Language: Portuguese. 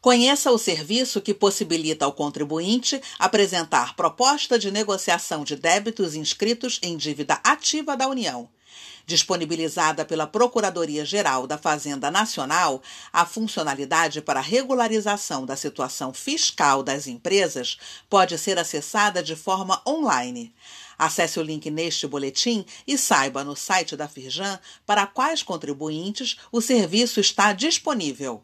Conheça o serviço que possibilita ao contribuinte apresentar proposta de negociação de débitos inscritos em dívida ativa da União. Disponibilizada pela Procuradoria-Geral da Fazenda Nacional, a funcionalidade para regularização da situação fiscal das empresas pode ser acessada de forma online. Acesse o link neste boletim e saiba no site da Firjan para quais contribuintes o serviço está disponível.